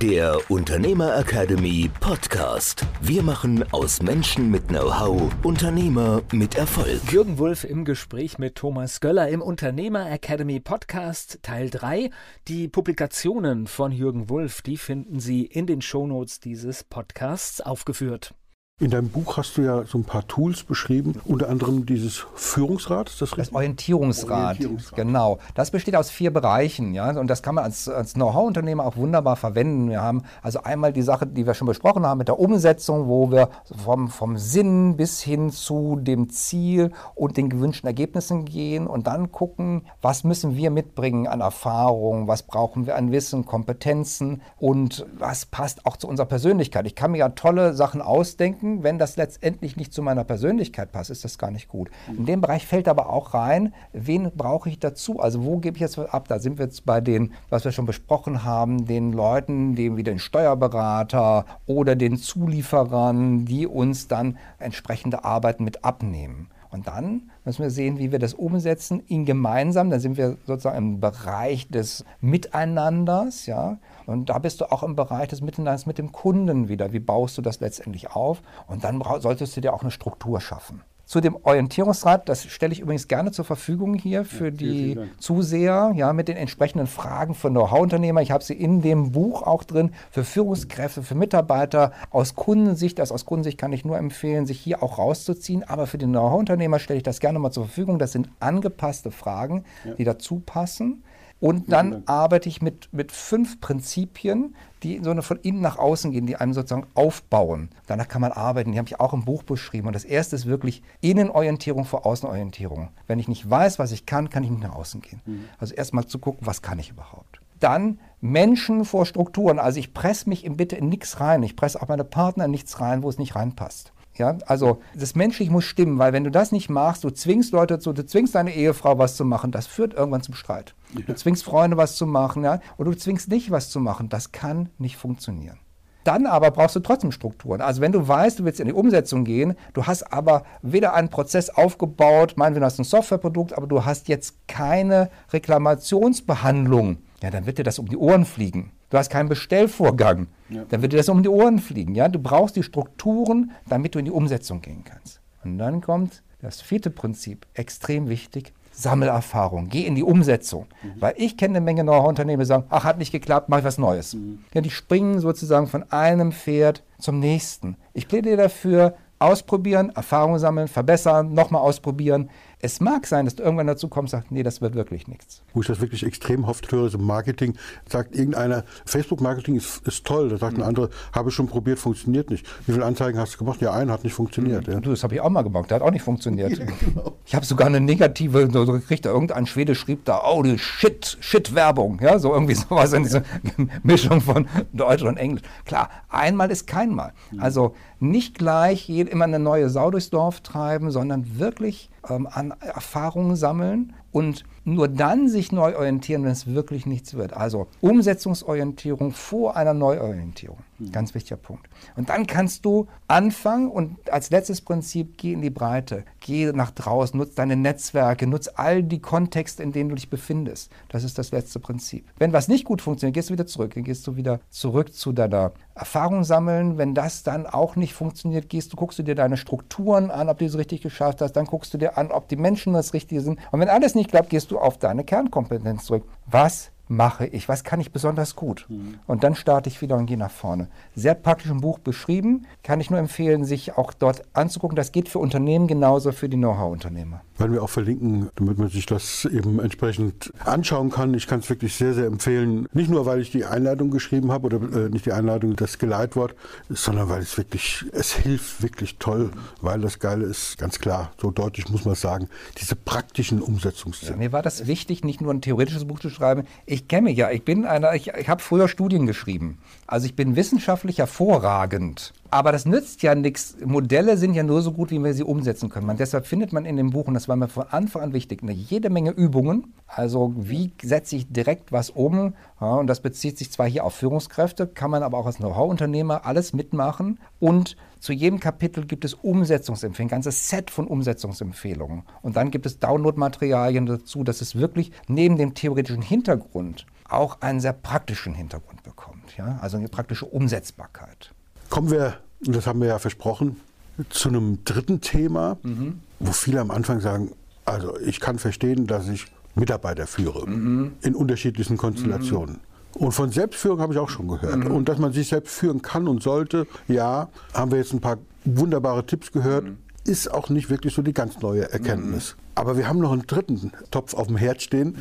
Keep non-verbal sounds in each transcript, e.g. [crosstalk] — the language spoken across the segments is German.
der Unternehmer Academy Podcast. Wir machen aus Menschen mit Know-how Unternehmer mit Erfolg. Jürgen Wulff im Gespräch mit Thomas Göller im Unternehmer Academy Podcast Teil 3. Die Publikationen von Jürgen Wulff, die finden Sie in den Shownotes dieses Podcasts aufgeführt. In deinem Buch hast du ja so ein paar Tools beschrieben, unter anderem dieses Führungsrad. Das, das Orientierungsrad, Orientierungsrad, genau. Das besteht aus vier Bereichen, ja, und das kann man als, als Know-how-Unternehmer auch wunderbar verwenden. Wir haben also einmal die Sache, die wir schon besprochen haben mit der Umsetzung, wo wir vom, vom Sinn bis hin zu dem Ziel und den gewünschten Ergebnissen gehen und dann gucken, was müssen wir mitbringen an Erfahrung, was brauchen wir an Wissen, Kompetenzen und was passt auch zu unserer Persönlichkeit. Ich kann mir ja tolle Sachen ausdenken denken, wenn das letztendlich nicht zu meiner Persönlichkeit passt, ist das gar nicht gut. In dem Bereich fällt aber auch rein, wen brauche ich dazu? Also wo gebe ich jetzt ab? Da sind wir jetzt bei den, was wir schon besprochen haben, den Leuten, dem wie den Steuerberater oder den Zulieferern, die uns dann entsprechende Arbeiten mit abnehmen. Und dann müssen wir sehen, wie wir das umsetzen in gemeinsam. Dann sind wir sozusagen im Bereich des Miteinanders, ja. Und da bist du auch im Bereich des Miteinanders mit dem Kunden wieder. Wie baust du das letztendlich auf? Und dann solltest du dir auch eine Struktur schaffen zu dem Orientierungsrat, das stelle ich übrigens gerne zur Verfügung hier für ja, die Zuseher, ja, mit den entsprechenden Fragen für Know-how-Unternehmer. Ich habe sie in dem Buch auch drin für Führungskräfte, für Mitarbeiter. Aus Kundensicht, das aus Kundensicht kann ich nur empfehlen, sich hier auch rauszuziehen. Aber für den Know-how-Unternehmer stelle ich das gerne mal zur Verfügung. Das sind angepasste Fragen, ja. die dazu passen. Und dann arbeite ich mit, mit fünf Prinzipien, die so eine von innen nach außen gehen, die einem sozusagen aufbauen. Danach kann man arbeiten. Die habe ich auch im Buch beschrieben. Und das erste ist wirklich Innenorientierung vor Außenorientierung. Wenn ich nicht weiß, was ich kann, kann ich nicht nach außen gehen. Mhm. Also erstmal zu gucken, was kann ich überhaupt. Dann Menschen vor Strukturen. Also ich presse mich in Bitte in nichts rein. Ich presse auch meine Partner in nichts rein, wo es nicht reinpasst. Ja, also das Menschliche muss stimmen, weil wenn du das nicht machst, du zwingst Leute zu, du zwingst deine Ehefrau was zu machen, das führt irgendwann zum Streit. Ja. Du zwingst Freunde was zu machen, ja, oder du zwingst dich was zu machen, das kann nicht funktionieren. Dann aber brauchst du trotzdem Strukturen. Also wenn du weißt, du willst in die Umsetzung gehen, du hast aber weder einen Prozess aufgebaut, meinetwegen hast du ein Softwareprodukt, aber du hast jetzt keine Reklamationsbehandlung, ja, dann wird dir das um die Ohren fliegen. Du hast keinen Bestellvorgang. Ja. Dann wird dir das um die Ohren fliegen. Ja? Du brauchst die Strukturen, damit du in die Umsetzung gehen kannst. Und dann kommt das vierte Prinzip, extrem wichtig, Sammelerfahrung. Geh in die Umsetzung. Mhm. Weil ich kenne eine Menge neuer Unternehmen, die sagen, ach, hat nicht geklappt, mach ich was Neues. Mhm. Ja, die springen sozusagen von einem Pferd zum nächsten. Ich plädiere dafür, ausprobieren, Erfahrung sammeln, verbessern, nochmal ausprobieren. Es mag sein, dass du irgendwann dazu kommst und sagst, nee, das wird wirklich nichts. Wo ich das wirklich extrem oft höre, so Marketing, sagt irgendeiner, Facebook-Marketing ist, ist, toll. Da sagt mhm. ein anderer, habe ich schon probiert, funktioniert nicht. Wie viele Anzeigen hast du gemacht? Ja, einen hat nicht funktioniert. Mhm. Ja. Du, das habe ich auch mal gemacht, der hat auch nicht funktioniert. [laughs] Ja, genau. Ich habe sogar eine negative, so gekriegt, irgendein Schwede schrieb da, oh, die Shit, Shit-Werbung. Ja, so irgendwie [laughs] sowas in dieser [laughs] Mischung von Deutsch und Englisch. Klar, einmal ist kein Mal. Mhm. Also nicht gleich immer eine neue Sau durchs Dorf treiben, sondern wirklich ähm, an Erfahrungen sammeln und nur dann sich neu orientieren, wenn es wirklich nichts wird. Also Umsetzungsorientierung vor einer Neuorientierung. Mhm. Ganz wichtiger Punkt. Und dann kannst du anfangen und als letztes Prinzip geh in die Breite. Geh nach draußen, nutz deine Netzwerke, nutz all die Kontexte, in denen du dich befindest. Das ist das letzte Prinzip. Wenn was nicht gut funktioniert, gehst du wieder zurück. Dann gehst du wieder zurück zu deiner Erfahrung sammeln. Wenn das dann auch nicht funktioniert, gehst du, guckst du dir deine Strukturen an, ob du es richtig geschafft hast. Dann guckst du dir an, ob die Menschen das Richtige sind. Und wenn alles nicht klappt, gehst du auf deine Kernkompetenz zurück. Was mache ich? Was kann ich besonders gut? Mhm. Und dann starte ich wieder und gehe nach vorne. Sehr praktisch im Buch beschrieben. Kann ich nur empfehlen, sich auch dort anzugucken. Das geht für Unternehmen genauso für die Know-how-Unternehmer. Werden wir auch verlinken, damit man sich das eben entsprechend anschauen kann. Ich kann es wirklich sehr, sehr empfehlen. Nicht nur, weil ich die Einladung geschrieben habe oder äh, nicht die Einladung, das Geleitwort, sondern weil es wirklich, es hilft wirklich toll, weil das Geile ist, ganz klar, so deutlich muss man sagen, diese praktischen Umsetzungszahlen. Ja, mir war das wichtig, nicht nur ein theoretisches Buch zu schreiben Ich kenne mich ja. Ich bin einer, ich, ich habe früher Studien geschrieben. Also ich bin wissenschaftlich hervorragend. Aber das nützt ja nichts. Modelle sind ja nur so gut, wie wir sie umsetzen können. Man, deshalb findet man in dem Buch, und das war mir von Anfang an wichtig, eine jede Menge Übungen. Also wie setze ich direkt was um? Ja, und das bezieht sich zwar hier auf Führungskräfte, kann man aber auch als Know-how-Unternehmer alles mitmachen. Und zu jedem Kapitel gibt es Umsetzungsempfehlungen, ein ganzes Set von Umsetzungsempfehlungen. Und dann gibt es Download-Materialien dazu, dass es wirklich neben dem theoretischen Hintergrund auch einen sehr praktischen Hintergrund bekommt. Ja? Also eine praktische Umsetzbarkeit. Kommen wir, und das haben wir ja versprochen, zu einem dritten Thema, mhm. wo viele am Anfang sagen, also ich kann verstehen, dass ich Mitarbeiter führe mhm. in unterschiedlichen Konstellationen. Mhm. Und von Selbstführung habe ich auch schon gehört. Mhm. Und dass man sich selbst führen kann und sollte, ja, haben wir jetzt ein paar wunderbare Tipps gehört, mhm. ist auch nicht wirklich so die ganz neue Erkenntnis. Mhm. Aber wir haben noch einen dritten Topf auf dem Herd stehen.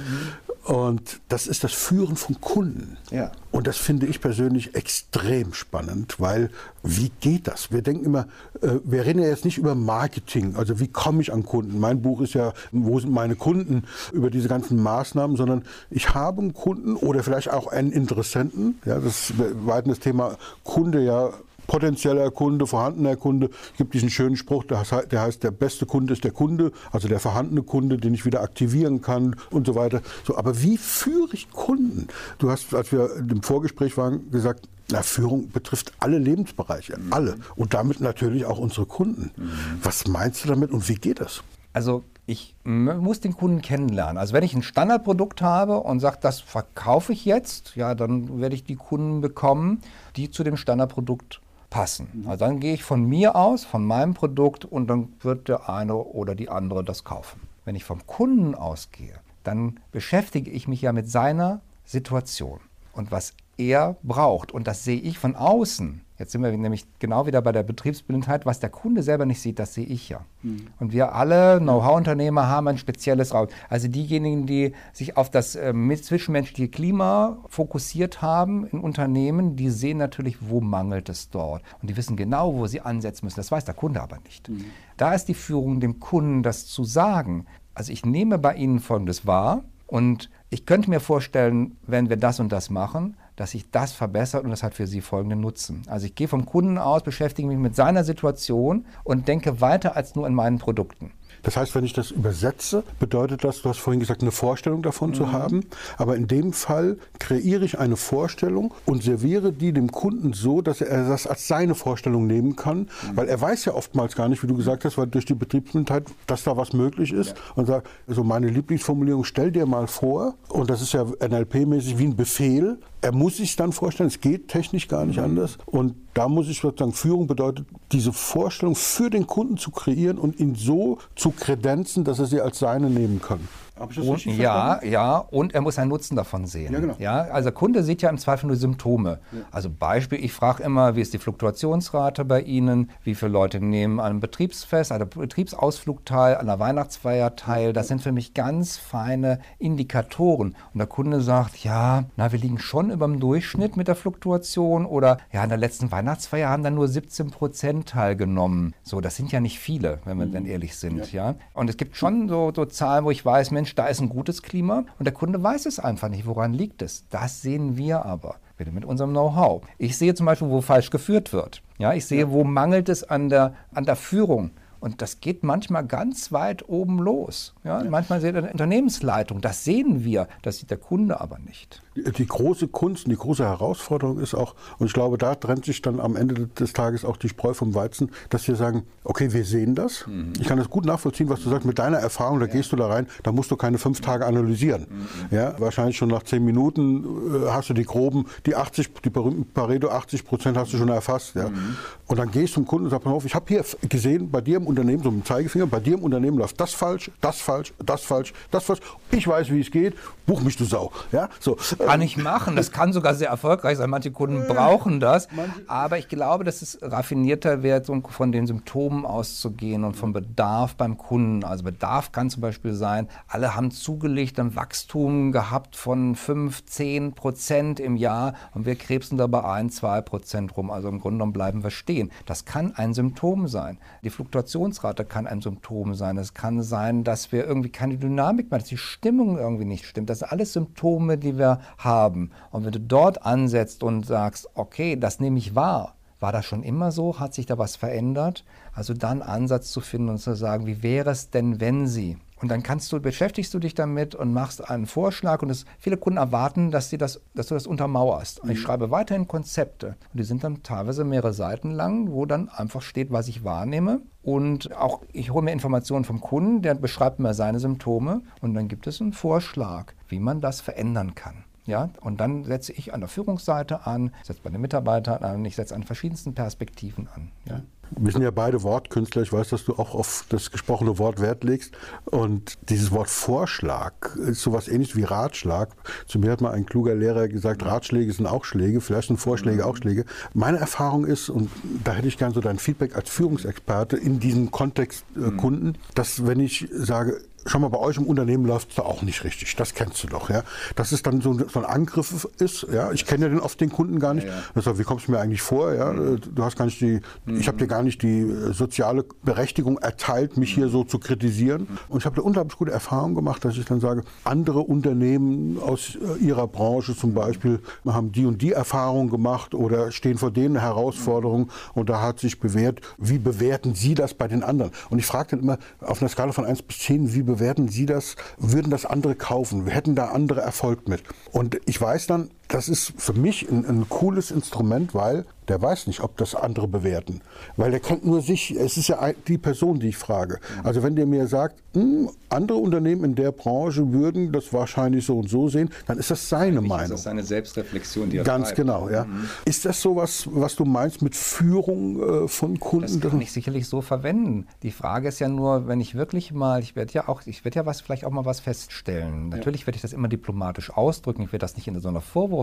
Und das ist das Führen von Kunden. Ja. Und das finde ich persönlich extrem spannend, weil wie geht das? Wir denken immer, äh, wir reden ja jetzt nicht über Marketing, also wie komme ich an Kunden? Mein Buch ist ja, wo sind meine Kunden über diese ganzen Maßnahmen, sondern ich habe einen Kunden oder vielleicht auch einen Interessenten. Ja, das weiten das Thema Kunde ja potenzieller Kunde, vorhandener Kunde. Es gibt diesen schönen Spruch, der heißt, der beste Kunde ist der Kunde, also der vorhandene Kunde, den ich wieder aktivieren kann und so weiter. So, aber wie führe ich Kunden? Du hast, als wir im Vorgespräch waren, gesagt, na, Führung betrifft alle Lebensbereiche, mhm. alle. Und damit natürlich auch unsere Kunden. Mhm. Was meinst du damit und wie geht das? Also ich muss den Kunden kennenlernen. Also wenn ich ein Standardprodukt habe und sage, das verkaufe ich jetzt, ja, dann werde ich die Kunden bekommen, die zu dem Standardprodukt passen. Also dann gehe ich von mir aus, von meinem Produkt und dann wird der eine oder die andere das kaufen. Wenn ich vom Kunden ausgehe, dann beschäftige ich mich ja mit seiner Situation und was er braucht. Und das sehe ich von außen. Jetzt sind wir nämlich genau wieder bei der Betriebsblindheit. Was der Kunde selber nicht sieht, das sehe ich ja. Mhm. Und wir alle Know-how-Unternehmer haben ein spezielles Raum. Also diejenigen, die sich auf das äh, zwischenmenschliche Klima fokussiert haben in Unternehmen, die sehen natürlich, wo mangelt es dort. Und die wissen genau, wo sie ansetzen müssen. Das weiß der Kunde aber nicht. Mhm. Da ist die Führung, dem Kunden das zu sagen. Also ich nehme bei Ihnen Folgendes wahr und ich könnte mir vorstellen, wenn wir das und das machen, dass sich das verbessert und das hat für Sie folgenden Nutzen. Also ich gehe vom Kunden aus, beschäftige mich mit seiner Situation und denke weiter als nur in meinen Produkten. Das heißt, wenn ich das übersetze, bedeutet das, du hast vorhin gesagt, eine Vorstellung davon mhm. zu haben. Aber in dem Fall kreiere ich eine Vorstellung und serviere die dem Kunden so, dass er das als seine Vorstellung nehmen kann. Mhm. Weil er weiß ja oftmals gar nicht, wie du gesagt hast, weil durch die Betriebsblindheit, dass da was möglich ist. Ja. Und sagt, also meine Lieblingsformulierung, stell dir mal vor, und das ist ja NLP-mäßig wie ein Befehl, er muss sich dann vorstellen, es geht technisch gar nicht mhm. anders. Und da muss ich sozusagen, Führung bedeutet, diese Vorstellung für den Kunden zu kreieren und ihn so zu kredenzen, dass er sie als seine nehmen kann. Und, ja? Ja, und er muss einen Nutzen davon sehen. Ja, genau. ja, also der Kunde sieht ja im Zweifel nur Symptome. Ja. Also Beispiel, ich frage immer, wie ist die Fluktuationsrate bei Ihnen? Wie viele Leute nehmen an einem Betriebsfest, an einem Betriebsausflug teil, an einer Weihnachtsfeier teil? Das sind für mich ganz feine Indikatoren. Und der Kunde sagt, ja, na, wir liegen schon über dem Durchschnitt mit der Fluktuation oder ja, in der letzten Weihnachtsfeier haben dann nur 17 Prozent teilgenommen. So, das sind ja nicht viele, wenn wir mhm. dann ehrlich sind. Ja. ja. Und es gibt schon so, so Zahlen, wo ich weiß, Mensch, Mensch, da ist ein gutes Klima und der Kunde weiß es einfach nicht. Woran liegt es? Das sehen wir aber mit unserem Know-how. Ich sehe zum Beispiel, wo falsch geführt wird. Ja, ich sehe, wo mangelt es an der, an der Führung. Und das geht manchmal ganz weit oben los. Ja. Manchmal sieht eine Unternehmensleitung, das sehen wir, das sieht der Kunde aber nicht. Die, große Kunst und die große Herausforderung ist auch, und ich glaube, da trennt sich dann am Ende des Tages auch die Spreu vom Weizen, dass wir sagen, okay, wir sehen das. Mhm. Ich kann das gut nachvollziehen, was du sagst, mit deiner Erfahrung, da ja. gehst du da rein, da musst du keine fünf Tage analysieren. Mhm. Ja, wahrscheinlich schon nach zehn Minuten äh, hast du die groben, die 80, die berühmten Pareto 80 Prozent hast du schon erfasst. Ja. Mhm. Und dann gehst du zum Kunden und sagst, auf, ich habe hier gesehen, bei dir im Unternehmen, so mit dem Zeigefinger, bei dir im Unternehmen läuft das falsch, das falsch, das falsch, das falsch. Ich weiß, wie es geht, buch mich du Sau. Ja, so. Kann ich machen. Das kann sogar sehr erfolgreich sein. Manche Kunden brauchen das. Aber ich glaube, dass es raffinierter wird, von den Symptomen auszugehen und vom Bedarf beim Kunden. Also Bedarf kann zum Beispiel sein, alle haben zugelegt ein Wachstum gehabt von 5, 10 Prozent im Jahr und wir krebsen dabei ein, 2 Prozent rum. Also im Grunde genommen bleiben wir stehen. Das kann ein Symptom sein. Die Fluktuationsrate kann ein Symptom sein. Es kann sein, dass wir irgendwie keine Dynamik mehr, dass die Stimmung irgendwie nicht stimmt. Das sind alles Symptome, die wir haben. Und wenn du dort ansetzt und sagst, okay, das nehme ich wahr, war das schon immer so? Hat sich da was verändert? Also dann Ansatz zu finden und zu sagen, wie wäre es denn, wenn Sie? Und dann kannst du, beschäftigst du dich damit und machst einen Vorschlag und es, viele Kunden erwarten, dass, sie das, dass du das untermauerst. Und ich mhm. schreibe weiterhin Konzepte und die sind dann teilweise mehrere Seiten lang, wo dann einfach steht, was ich wahrnehme. Und auch ich hole mir Informationen vom Kunden, der beschreibt mir seine Symptome und dann gibt es einen Vorschlag, wie man das verändern kann. Ja, und dann setze ich an der Führungsseite an, setze bei den Mitarbeitern an, ich setze an verschiedensten Perspektiven an. Ja. Wir sind ja beide Wortkünstler. Ich weiß, dass du auch auf das gesprochene Wort Wert legst. Und dieses Wort Vorschlag ist sowas ähnliches wie Ratschlag. Zu mir hat mal ein kluger Lehrer gesagt, Ratschläge sind auch Schläge, vielleicht sind Vorschläge auch Schläge. Meine Erfahrung ist, und da hätte ich gern so dein Feedback als Führungsexperte in diesem Kontext äh, Kunden, dass wenn ich sage, Schau mal, bei euch im Unternehmen läuft es da auch nicht richtig. Das kennst du doch, ja. Dass es dann so, so ein Angriff ist, ja. Ich kenne ja den oft den Kunden gar nicht. Ja, ja. Deshalb, wie kommst du mir eigentlich vor, ja? Mhm. Du hast gar nicht die, mhm. ich habe dir gar nicht die äh, soziale Berechtigung erteilt, mich mhm. hier so zu kritisieren. Mhm. Und ich habe da unglaublich gute Erfahrung gemacht, dass ich dann sage, andere Unternehmen aus äh, ihrer Branche zum Beispiel haben die und die Erfahrung gemacht oder stehen vor denen Herausforderungen und da hat sich bewährt, wie bewerten Sie das bei den anderen? Und ich frage dann immer auf einer Skala von 1 bis 10, wie bewerten Sie das? Würden das andere kaufen? Wir hätten da andere Erfolg mit. Und ich weiß dann, das ist für mich ein, ein, cooles Instrument, weil der weiß nicht, ob das andere bewerten. Weil der kennt nur sich. Es ist ja die Person, die ich frage. Also wenn der mir sagt, hm, andere Unternehmen in der Branche würden das wahrscheinlich so und so sehen, dann ist das seine Meinung. Das ist seine Selbstreflexion, die er Ganz treibt. genau, ja. Mhm. Ist das so was, was du meinst mit Führung äh, von Kunden? Das kann ich sicherlich so verwenden. Die Frage ist ja nur, wenn ich wirklich mal, ich werde ja auch, ich werde ja was, vielleicht auch mal was feststellen. Natürlich ja. werde ich das immer diplomatisch ausdrücken. Ich werde das nicht in so einer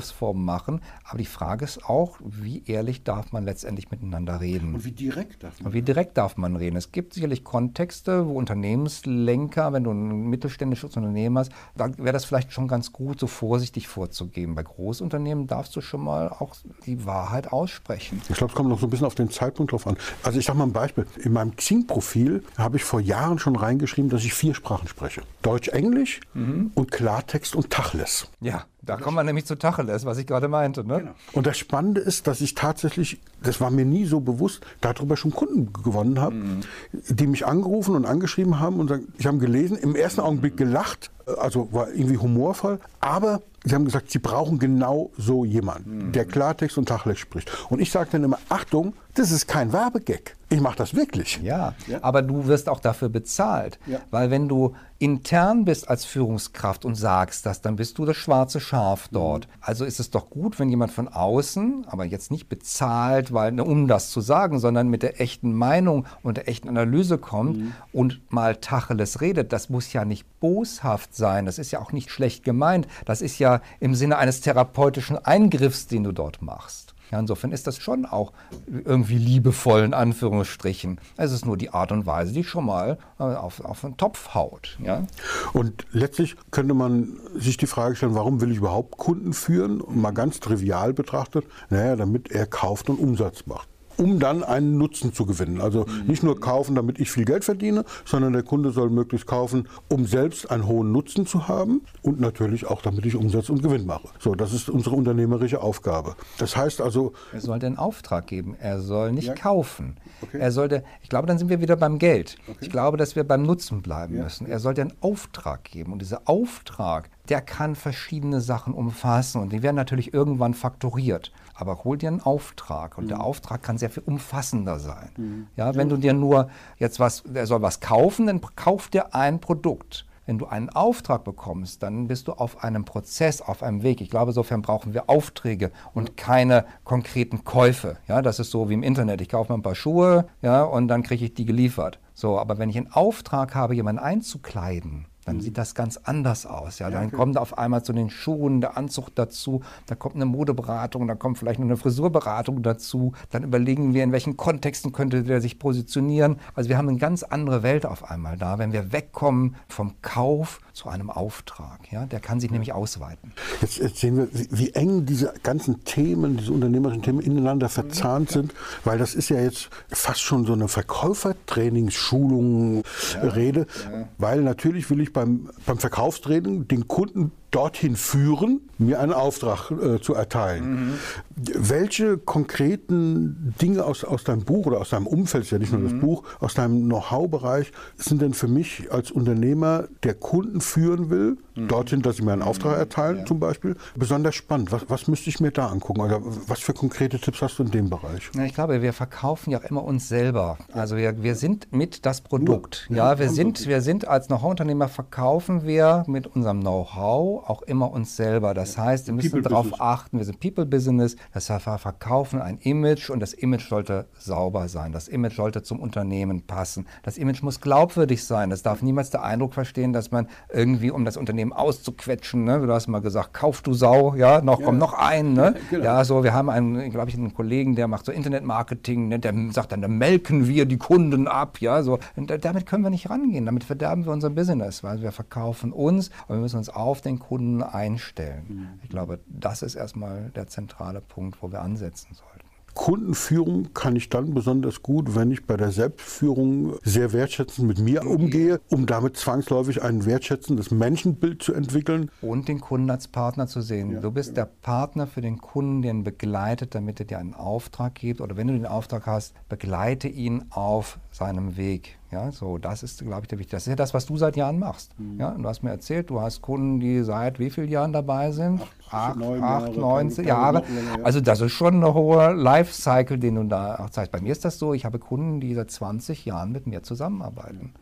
Vorwurfsform machen. Aber die Frage ist auch, wie ehrlich darf man letztendlich miteinander reden? Und wie direkt darf man? Und wie direkt darf man reden? Es gibt sicherlich Kontexte, wo Unternehmenslenker, wenn du ein mittelständisches Unternehmen hast, da wäre das vielleicht schon ganz gut, so vorsichtig vorzugehen. Bei Großunternehmen darfst du schon mal auch die Wahrheit aussprechen. Ich glaube, es kommt noch so ein bisschen auf den Zeitpunkt drauf an. Also ich sage mal ein Beispiel. In meinem Xing-Profil habe ich vor Jahren schon reingeschrieben, dass ich vier Sprachen spreche. Deutsch, Englisch mhm. und Klartext und Tacheles. Ja. Da kommen wir nämlich zu Tacheles, was ich gerade meinte. Ne? Genau. Und das Spannende ist, dass ich tatsächlich, das war mir nie so bewusst, darüber schon Kunden gewonnen habe, mhm. die mich angerufen und angeschrieben haben und sagen, ich habe gelesen, im ersten Augenblick gelacht, also war irgendwie humorvoll, aber sie haben gesagt, sie brauchen genau so jemanden, mhm. der Klartext und Tacheles spricht. Und ich sage dann immer, Achtung, das ist kein Werbegag. Ich mache das wirklich. Ja, ja, aber du wirst auch dafür bezahlt. Ja. Weil wenn du intern bist als Führungskraft und sagst das, dann bist du das schwarze Schaf dort. Mhm. Also ist es doch gut, wenn jemand von außen, aber jetzt nicht bezahlt, weil, um das zu sagen, sondern mit der echten Meinung und der echten Analyse kommt mhm. und mal Tacheles redet. Das muss ja nicht boshaft sein. Das ist ja auch nicht schlecht gemeint. Das ist ja im Sinne eines therapeutischen Eingriffs, den du dort machst. Ja, insofern ist das schon auch irgendwie liebevoll in Anführungsstrichen. Es ist nur die Art und Weise, die schon mal äh, auf, auf den Topf haut. Ja? Und letztlich könnte man sich die Frage stellen, warum will ich überhaupt Kunden führen? Mal ganz trivial betrachtet, naja, damit er kauft und Umsatz macht um dann einen Nutzen zu gewinnen. Also nicht nur kaufen, damit ich viel Geld verdiene, sondern der Kunde soll möglichst kaufen, um selbst einen hohen Nutzen zu haben und natürlich auch, damit ich Umsatz und Gewinn mache. So, das ist unsere unternehmerische Aufgabe. Das heißt also. Er soll den Auftrag geben. Er soll nicht ja. kaufen. Okay. Er sollte, ich glaube, dann sind wir wieder beim Geld. Okay. Ich glaube, dass wir beim Nutzen bleiben ja. müssen. Er soll den Auftrag geben. Und dieser Auftrag, der kann verschiedene Sachen umfassen und die werden natürlich irgendwann faktoriert. Aber hol dir einen Auftrag und mhm. der Auftrag kann sehr viel umfassender sein. Mhm. Ja, wenn du dir nur jetzt was, er soll was kaufen, dann kauf dir ein Produkt. Wenn du einen Auftrag bekommst, dann bist du auf einem Prozess, auf einem Weg. Ich glaube, insofern brauchen wir Aufträge und keine konkreten Käufe. Ja, das ist so wie im Internet. Ich kaufe mir ein paar Schuhe, ja, und dann kriege ich die geliefert. So, aber wenn ich einen Auftrag habe, jemanden einzukleiden, dann mhm. sieht das ganz anders aus. Ja, dann okay. kommt auf einmal zu den Schuhen der Anzug dazu, da kommt eine Modeberatung, da kommt vielleicht noch eine Frisurberatung dazu. Dann überlegen wir, in welchen Kontexten könnte der sich positionieren. Also wir haben eine ganz andere Welt auf einmal da, wenn wir wegkommen vom Kauf zu einem Auftrag. Ja, der kann sich nämlich ausweiten. Jetzt, jetzt sehen wir, wie, wie, eng diese ganzen Themen, diese unternehmerischen Themen ineinander verzahnt sind, weil das ist ja jetzt fast schon so eine Verkäufertrainingsschulung ja, Rede, ja. weil natürlich will ich beim, beim Verkaufstraining den Kunden dorthin führen, mir einen Auftrag äh, zu erteilen. Mhm. Welche konkreten Dinge aus, aus deinem Buch oder aus deinem Umfeld, ist ja nicht nur das mhm. Buch, aus deinem Know-how-Bereich, sind denn für mich als Unternehmer, der Kunden führen will, mhm. dorthin, dass sie mir einen Auftrag mhm. erteilen ja. zum Beispiel, besonders spannend? Was, was müsste ich mir da angucken? Oder was für konkrete Tipps hast du in dem Bereich? Ja, ich glaube, wir verkaufen ja immer uns selber. Also wir, wir sind mit das Produkt. Ja, wir sind, wir sind als Know-how-Unternehmer, verkaufen wir mit unserem Know-how auch immer uns selber. Das heißt, wir müssen darauf achten, wir sind People-Business, das heißt, wir verkaufen ein Image und das Image sollte sauber sein. Das Image sollte zum Unternehmen passen. Das Image muss glaubwürdig sein. Das darf niemals der Eindruck verstehen, dass man irgendwie, um das Unternehmen auszuquetschen, ne, du hast mal gesagt, kauf du Sau, ja, noch, ja. komm noch ein. Ne? Ja, genau. ja, so, wir haben einen, glaube ich, einen Kollegen, der macht so Internetmarketing, ne, der sagt dann, da melken wir die Kunden ab, ja, so. Und damit können wir nicht rangehen. Damit verderben wir unser Business, weil wir verkaufen uns und wir müssen uns auf den Kunden einstellen. Mhm. Ich glaube, das ist erstmal der zentrale Punkt, wo wir ansetzen sollten. Kundenführung kann ich dann besonders gut, wenn ich bei der Selbstführung sehr wertschätzend mit mir umgehe, um damit zwangsläufig ein wertschätzendes Menschenbild zu entwickeln. Und den Kunden als Partner zu sehen. Ja, du bist ja. der Partner für den Kunden, der ihn begleitet, damit er dir einen Auftrag gibt. Oder wenn du den Auftrag hast, begleite ihn auf seinem Weg. Ja, so, das ist, glaube ich, der wichtige. Das ist ja das, was du seit Jahren machst. Mhm. Ja, du hast mir erzählt, du hast Kunden, die seit wie vielen Jahren dabei sind? Acht, acht, acht neunzehn Jahre. Länger, ja. Also das ist schon ein hoher Lifecycle, den du da auch zeigst. Bei mir ist das so, ich habe Kunden, die seit 20 Jahren mit mir zusammenarbeiten.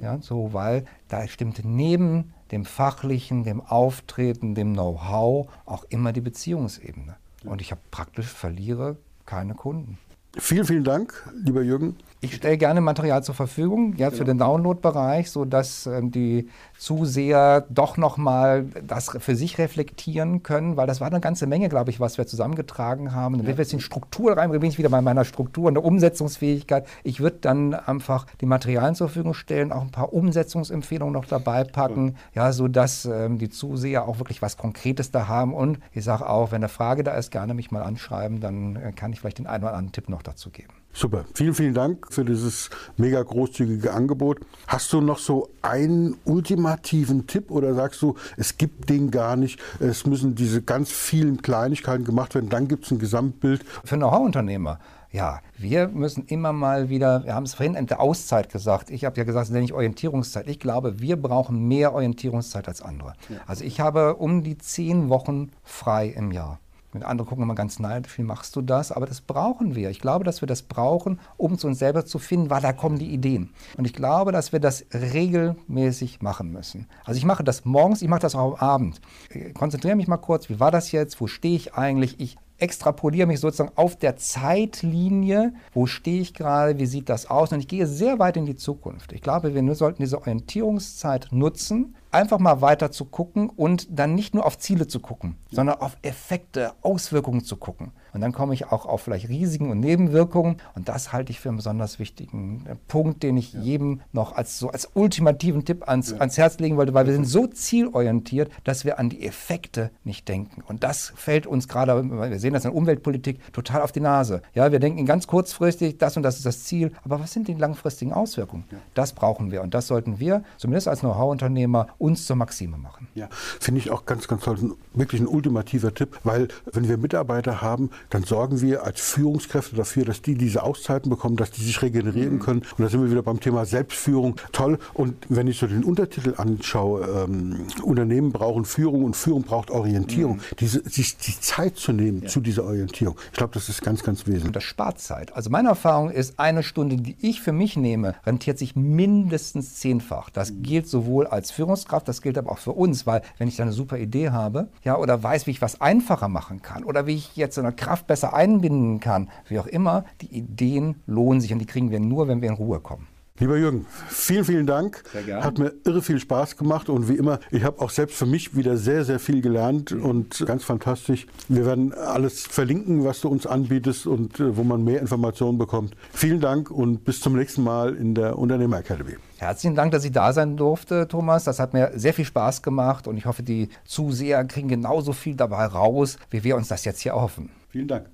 Ja, ja so, weil da stimmt neben dem Fachlichen, dem Auftreten, dem Know-how auch immer die Beziehungsebene. Und ich habe praktisch verliere keine Kunden. Vielen, vielen Dank, lieber Jürgen. Ich stelle gerne Material zur Verfügung, ja, für ja. den Download-Bereich, sodass ähm, die Zuseher doch nochmal das für sich reflektieren können, weil das war eine ganze Menge, glaube ich, was wir zusammengetragen haben. Dann ja. wir jetzt in Struktur rein, bin ich wieder bei meiner Struktur und der Umsetzungsfähigkeit. Ich würde dann einfach die Materialien zur Verfügung stellen, auch ein paar Umsetzungsempfehlungen noch dabei packen, ja, ja sodass ähm, die Zuseher auch wirklich was Konkretes da haben. Und ich sage auch, wenn eine Frage da ist, gerne mich mal anschreiben, dann äh, kann ich vielleicht den einen oder anderen Tipp noch dazu geben. Super. Vielen, vielen Dank für dieses mega großzügige Angebot. Hast du noch so einen ultimativen Tipp oder sagst du, es gibt den gar nicht, es müssen diese ganz vielen Kleinigkeiten gemacht werden, dann gibt es ein Gesamtbild? Für Know-how-Unternehmer. Ja, wir müssen immer mal wieder, wir haben es vorhin in der Auszeit gesagt, ich habe ja gesagt, es nenne ich Orientierungszeit. Ich glaube, wir brauchen mehr Orientierungszeit als andere. Ja. Also ich habe um die zehn Wochen frei im Jahr. Mit anderen gucken immer ganz neidisch, wie machst du das? Aber das brauchen wir. Ich glaube, dass wir das brauchen, um zu uns selber zu finden, weil da kommen die Ideen. Und ich glaube, dass wir das regelmäßig machen müssen. Also ich mache das morgens, ich mache das auch am Abend. Ich konzentriere mich mal kurz, wie war das jetzt? Wo stehe ich eigentlich? Ich extrapoliere mich sozusagen auf der Zeitlinie, wo stehe ich gerade, wie sieht das aus und ich gehe sehr weit in die Zukunft. Ich glaube, wir sollten diese Orientierungszeit nutzen, einfach mal weiter zu gucken und dann nicht nur auf Ziele zu gucken, sondern auf Effekte, Auswirkungen zu gucken. Und dann komme ich auch auf vielleicht Risiken und Nebenwirkungen. Und das halte ich für einen besonders wichtigen äh, Punkt, den ich ja. jedem noch als, so als ultimativen Tipp ans, ja. ans Herz legen wollte, weil wir sind so zielorientiert, dass wir an die Effekte nicht denken. Und das fällt uns gerade, wir sehen das in der Umweltpolitik, total auf die Nase. Ja, wir denken ganz kurzfristig, das und das ist das Ziel. Aber was sind die langfristigen Auswirkungen? Das brauchen wir. Und das sollten wir, zumindest als Know-how-Unternehmer, uns zur Maxime machen. Ja, finde ich auch ganz, ganz toll. Wirklich ein ultimativer Tipp, weil wenn wir Mitarbeiter haben, dann sorgen wir als Führungskräfte dafür, dass die diese Auszeiten bekommen, dass die sich regenerieren mhm. können. Und da sind wir wieder beim Thema Selbstführung. Toll. Und wenn ich so den Untertitel anschaue, ähm, Unternehmen brauchen Führung und Führung braucht Orientierung, mhm. diese, sich die Zeit zu nehmen ja. zu dieser Orientierung. Ich glaube, das ist ganz, ganz wesentlich. Und das spart Zeit. Also meine Erfahrung ist, eine Stunde, die ich für mich nehme, rentiert sich mindestens zehnfach. Das mhm. gilt sowohl als Führungskraft, das gilt aber auch für uns, weil wenn ich da eine super Idee habe, ja, oder weiß, wie ich was einfacher machen kann, oder wie ich jetzt so eine Kraft besser einbinden kann, wie auch immer, die Ideen lohnen sich und die kriegen wir nur, wenn wir in Ruhe kommen. Lieber Jürgen, vielen, vielen Dank. Sehr gerne. Hat mir irre viel Spaß gemacht und wie immer, ich habe auch selbst für mich wieder sehr, sehr viel gelernt und ganz fantastisch. Wir werden alles verlinken, was du uns anbietest und äh, wo man mehr Informationen bekommt. Vielen Dank und bis zum nächsten Mal in der Unternehmer Academy. Herzlichen Dank, dass ich da sein durfte, Thomas. Das hat mir sehr viel Spaß gemacht und ich hoffe, die Zuseher kriegen genauso viel dabei raus, wie wir uns das jetzt hier erhoffen. Vielen Dank.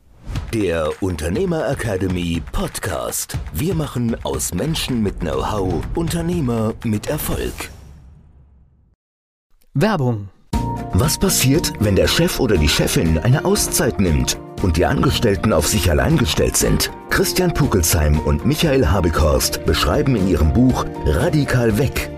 Der Unternehmer Academy Podcast. Wir machen aus Menschen mit Know-how Unternehmer mit Erfolg. Werbung. Was passiert, wenn der Chef oder die Chefin eine Auszeit nimmt und die Angestellten auf sich allein gestellt sind? Christian Pukelsheim und Michael Habekorst beschreiben in ihrem Buch Radikal weg